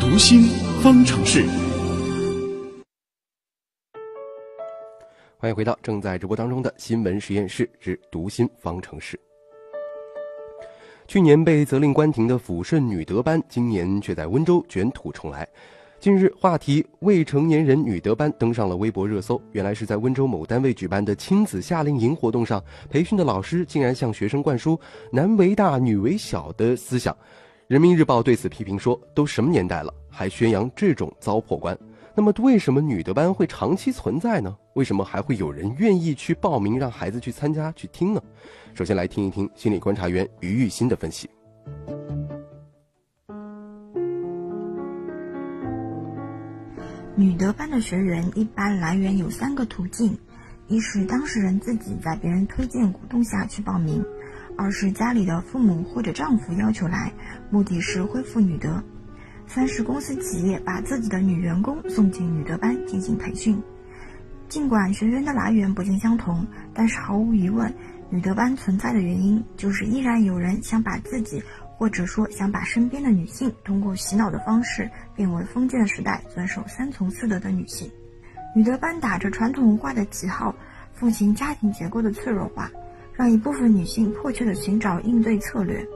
读心方程式。欢迎回到正在直播当中的新闻实验室之读心方程式。去年被责令关停的抚顺女德班，今年却在温州卷土重来。近日，话题“未成年人女德班”登上了微博热搜。原来是在温州某单位举办的亲子夏令营活动上，培训的老师竟然向学生灌输“男为大，女为小”的思想。人民日报对此批评说：“都什么年代了，还宣扬这种糟粕观？那么，为什么女德班会长期存在呢？为什么还会有人愿意去报名，让孩子去参加去听呢？”首先来听一听心理观察员于玉新的分析。女德班的学员一般来源有三个途径：一是当事人自己在别人推荐鼓动下去报名；二是家里的父母或者丈夫要求来，目的是恢复女德；三是公司企业把自己的女员工送进女德班进行培训。尽管学员的来源不尽相同，但是毫无疑问，女德班存在的原因就是依然有人想把自己。或者说，想把身边的女性通过洗脑的方式变为封建时代遵守三从四德的女性。女德班打着传统文化的旗号，奉行家庭结构的脆弱化，让一部分女性迫切地寻找应对策略。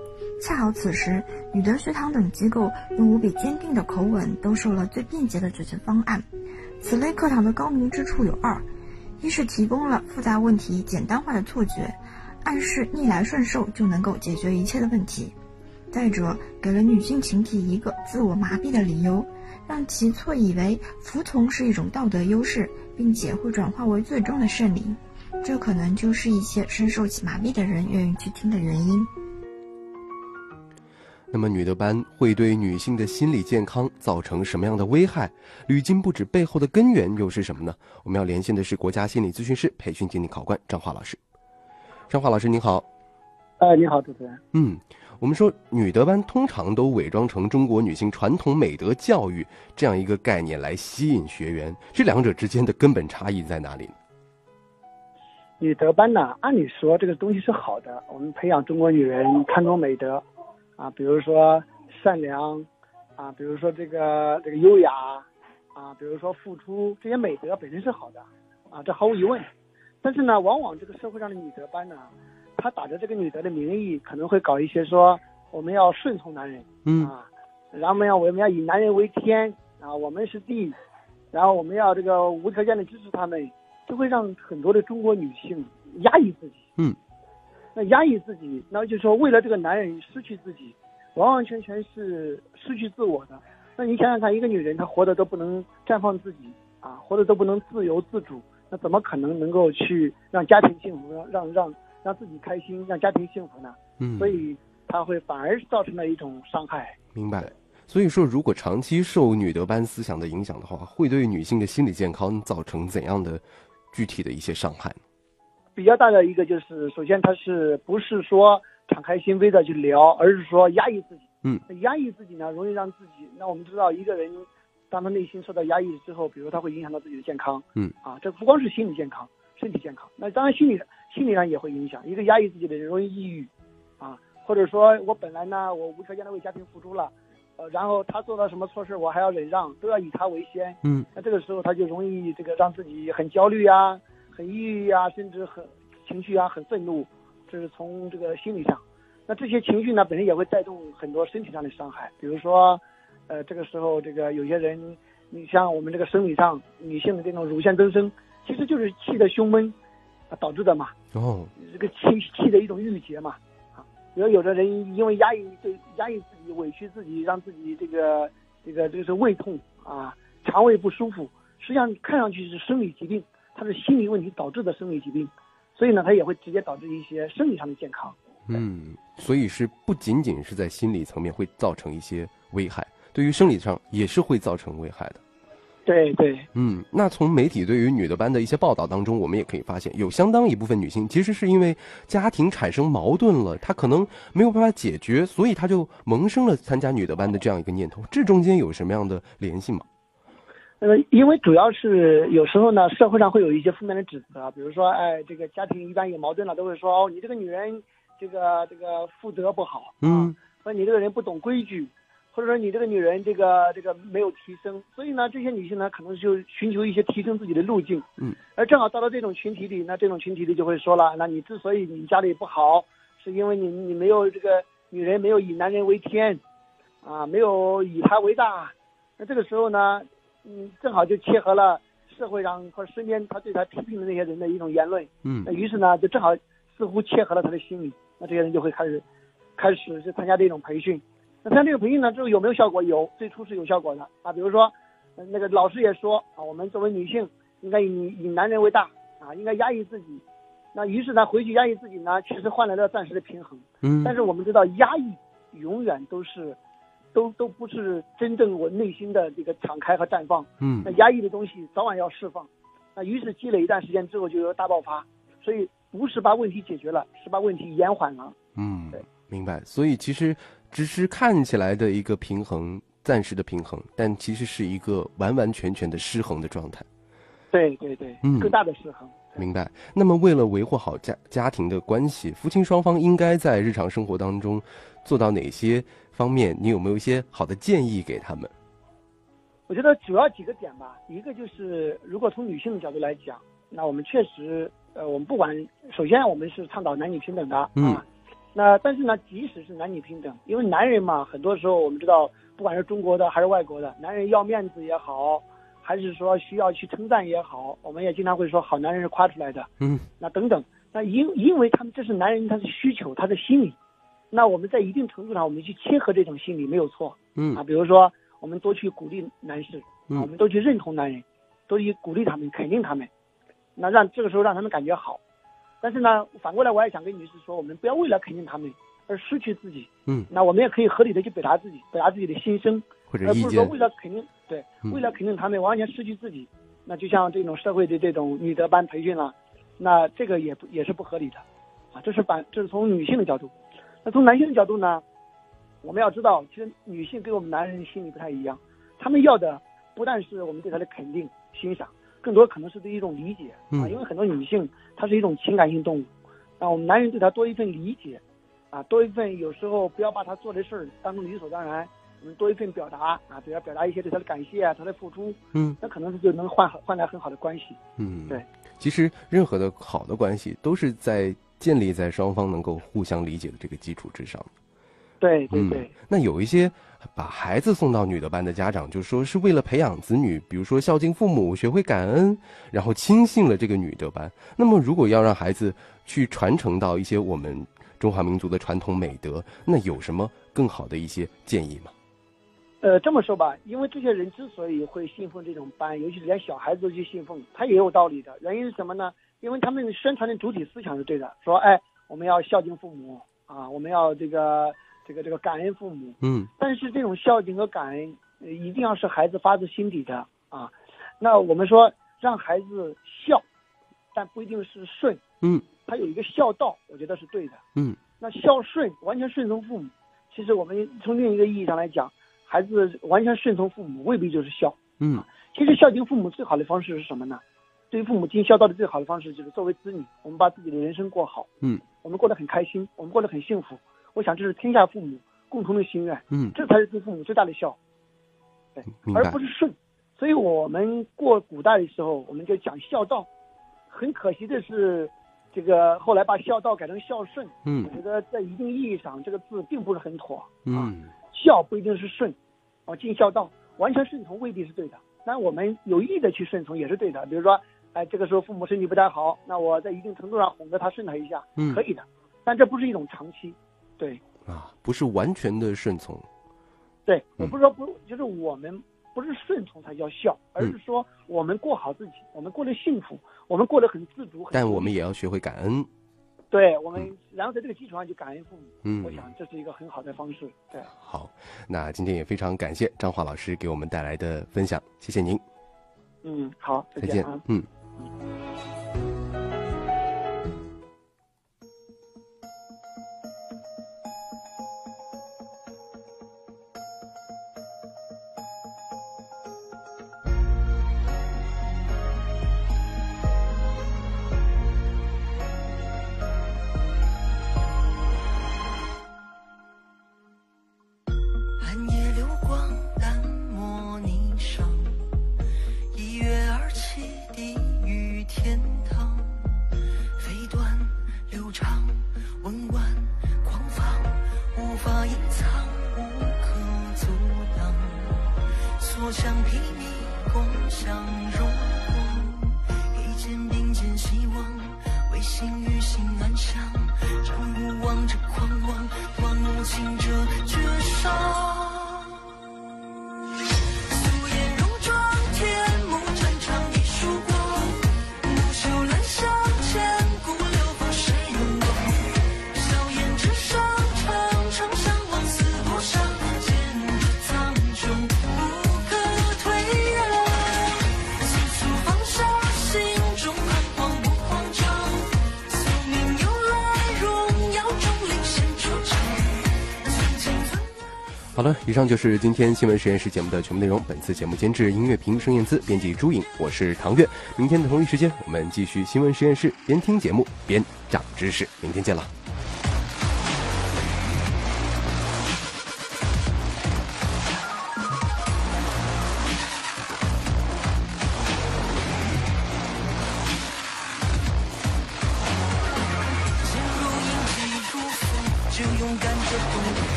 恰好此时，女德学堂等机构用无比坚定的口吻兜售了最便捷的解决方案。此类课堂的高明之处有二：一是提供了复杂问题简单化的错觉，暗示逆来顺受就能够解决一切的问题。再者，给了女性群体一个自我麻痹的理由，让其错以为服从是一种道德优势，并且会转化为最终的胜利。这可能就是一些深受其麻痹的人愿意去听的原因。那么，女德班会对女性的心理健康造成什么样的危害？屡禁不止背后的根源又是什么呢？我们要连线的是国家心理咨询师培训经理考官张华老师。张华老师，您好。哎，你好，主持人。嗯。我们说，女德班通常都伪装成中国女性传统美德教育这样一个概念来吸引学员，这两者之间的根本差异在哪里？女德班呢，按理说这个东西是好的，我们培养中国女人看重美德，啊，比如说善良，啊，比如说这个这个优雅，啊，比如说付出，这些美德本身是好的，啊，这毫无疑问。但是呢，往往这个社会上的女德班呢。她打着这个女德的名义，可能会搞一些说我们要顺从男人，嗯啊，然后我们要我们要以男人为天啊，我们是地，然后我们要这个无条件的支持他们，就会让很多的中国女性压抑自己，嗯，那压抑自己，那就说为了这个男人失去自己，完完全全是失去自我的。那你想想看，一个女人她活的都不能绽放自己啊，活的都不能自由自主，那怎么可能能够去让家庭幸福，让让？让自己开心，让家庭幸福呢？嗯，所以她会反而造成了一种伤害。明白。所以说，如果长期受女德班思想的影响的话，会对女性的心理健康造成怎样的具体的一些伤害？比较大的一个就是，首先他是不是说敞开心扉的去聊，而是说压抑自己。嗯，压抑自己呢，容易让自己。那我们知道，一个人当他内心受到压抑之后，比如他会影响到自己的健康。嗯，啊，这不光是心理健康，身体健康。那当然，心理。心理上也会影响，一个压抑自己的人容易抑郁，啊，或者说我本来呢，我无条件的为家庭付出了，呃，然后他做了什么错事，我还要忍让，都要以他为先，嗯，那这个时候他就容易这个让自己很焦虑啊，很抑郁啊，甚至很情绪啊，很愤怒，这是从这个心理上，那这些情绪呢，本身也会带动很多身体上的伤害，比如说，呃，这个时候这个有些人，你像我们这个生理上女性的这种乳腺增生，其实就是气的胸闷。啊，导致的嘛，哦，这个气气的一种郁结嘛，啊，比如有的人因为压抑，对压抑自己，委屈自己，让自己这个这个就是胃痛啊，肠胃不舒服，实际上看上去是生理疾病，它是心理问题导致的生理疾病，所以呢，它也会直接导致一些生理上的健康。嗯，所以是不仅仅是在心理层面会造成一些危害，对于生理上也是会造成危害的。对对，嗯，那从媒体对于女的班的一些报道当中，我们也可以发现，有相当一部分女性其实是因为家庭产生矛盾了，她可能没有办法解决，所以她就萌生了参加女的班的这样一个念头。这中间有什么样的联系吗？呃，因为主要是有时候呢，社会上会有一些负面的指责，比如说，哎，这个家庭一般有矛盾了，都会说，哦，你这个女人，这个这个负责不好，嗯，说你这个人不懂规矩。或者说你这个女人这个这个没有提升，所以呢，这些女性呢可能就寻求一些提升自己的路径。嗯，而正好到了这种群体里，那这种群体里就会说了，那你之所以你家里不好，是因为你你没有这个女人没有以男人为天，啊，没有以他为大。那这个时候呢，嗯，正好就切合了社会上或者身边他对他批评的那些人的一种言论。嗯那于是呢，就正好似乎切合了他的心理，那这些人就会开始开始去参加这种培训。那参加这个培训呢，之后有没有效果？有，最初是有效果的啊。比如说，呃那个老师也说啊，我们作为女性应该以以男人为大啊，应该压抑自己。那于是呢，回去压抑自己呢，其实换来了暂时的平衡。嗯，但是我们知道，压抑永远都是，都都不是真正我内心的这个敞开和绽放。嗯那压抑的东西早晚要释放，那于是积累一段时间之后就有大爆发，所以不是把问题解决了，是把问题延缓了。嗯对，明白。所以其实只是看起来的一个平衡，暂时的平衡，但其实是一个完完全全的失衡的状态。对对对，嗯更大的失衡。明白。那么，为了维护好家家庭的关系，夫妻双方应该在日常生活当中做到哪些方面？你有没有一些好的建议给他们？我觉得主要几个点吧，一个就是如果从女性的角度来讲，那我们确实，呃，我们不管，首先我们是倡导男女平等的嗯啊，那但是呢，即使是男女平等，因为男人嘛，很多时候我们知道，不管是中国的还是外国的，男人要面子也好，还是说需要去称赞也好，我们也经常会说好男人是夸出来的，嗯那等等，那因因为他们这是男人他的需求，他的心理，那我们在一定程度上我们去切合这种心理没有错，嗯啊，比如说我们多去鼓励男士，嗯啊，我们都去认同男人，多去鼓励他们，肯定他们，那让这个时候让他们感觉好。但是呢，反过来我也想跟女士说，我们不要为了肯定他们而失去自己。嗯，那我们也可以合理的去表达自己，表达自己的心声，或者而不是说为了肯定，对，嗯为了肯定他们完全失去自己。那就像这种社会的这种女德班培训了，那这个也不也是不合理的，啊，这是反这是从女性的角度。那从男性的角度呢，我们要知道，其实女性跟我们男人心理不太一样，他们要的不但是我们对她的肯定、欣赏，更多可能是对一种理解啊，嗯因为很多女性她是一种情感性动物，啊，我们男人对她多一份理解，啊，多一份有时候不要把她做的事儿当成理所当然，我们多一份表达啊，比如表达一些对她的感谢啊，她的付出，嗯那可能是就能换换来很好的关系。嗯，对。其实任何的好的关系都是在建立在双方能够互相理解的这个基础之上。嗯对对对，那有一些把孩子送到女德班的家长，就说是为了培养子女，比如说孝敬父母、学会感恩，然后轻信了这个女德班。那么，如果要让孩子去传承到一些我们中华民族的传统美德，那有什么更好的一些建议吗？呃，这么说吧，因为这些人之所以会信奉这种班，尤其是连小孩子都去信奉，他也有道理的。原因是什么呢？因为他们宣传的主体思想是对的，说哎，我们要孝敬父母啊，我们要这个这个这个感恩父母。嗯但是这种孝敬和感恩，呃一定要是孩子发自心底的啊。那我们说让孩子孝，但不一定是顺，嗯他有一个孝道，我觉得是对的。嗯那孝顺完全顺从父母，其实我们从另一个意义上来讲，孩子完全顺从父母未必就是孝。嗯其实孝敬父母最好的方式是什么呢？对于父母尽孝道的最好的方式就是作为子女，我们把自己的人生过好，嗯，我们过得很开心，我们过得很幸福。我想这是天下父母共同的心愿，嗯，这才是对父母最大的孝，对，而不。是顺。所以我们过古代的时候，我们就讲孝道。很可惜的是，这个后来把孝道改成孝顺，嗯我觉得在一定意义上，这个字并不是很妥。啊，嗯孝不一定是顺，哦，尽孝道，完全顺从未必是对的。但我们有意的去顺从也是对的。比如说，哎，这个时候父母身体不太好，那我在一定程度上哄着他顺他一下，嗯可以的。但这不是一种长期，对啊，不是完全的顺从。对，嗯我不是说不，就是我们不是顺从才叫孝，而嗯是说我们过好自己，我们过得幸福，我们过得很自主，但我们也要学会感恩。对我们，然后在这个基础上去感恩父母，嗯我想这是一个很好的方式。对，好，那今天也非常感谢张华老师给我们带来的分享，谢谢您，嗯，好，再见啊。。嗯。寒好了，以上就是今天新闻实验室节目的全部内容。本次节目监制音乐评盛燕姿，编辑朱颖，我是唐月。明天的同一时间，我们继续新闻实验室，边听节目边长知识。明天见了。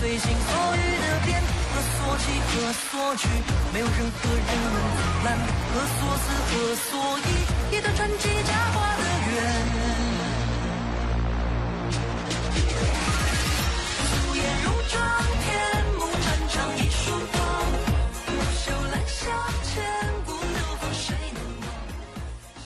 随心所欲的变，何所起何所去，没有任何人能阻拦。何所思何所忆，一段传奇佳话的缘。素颜如妆天。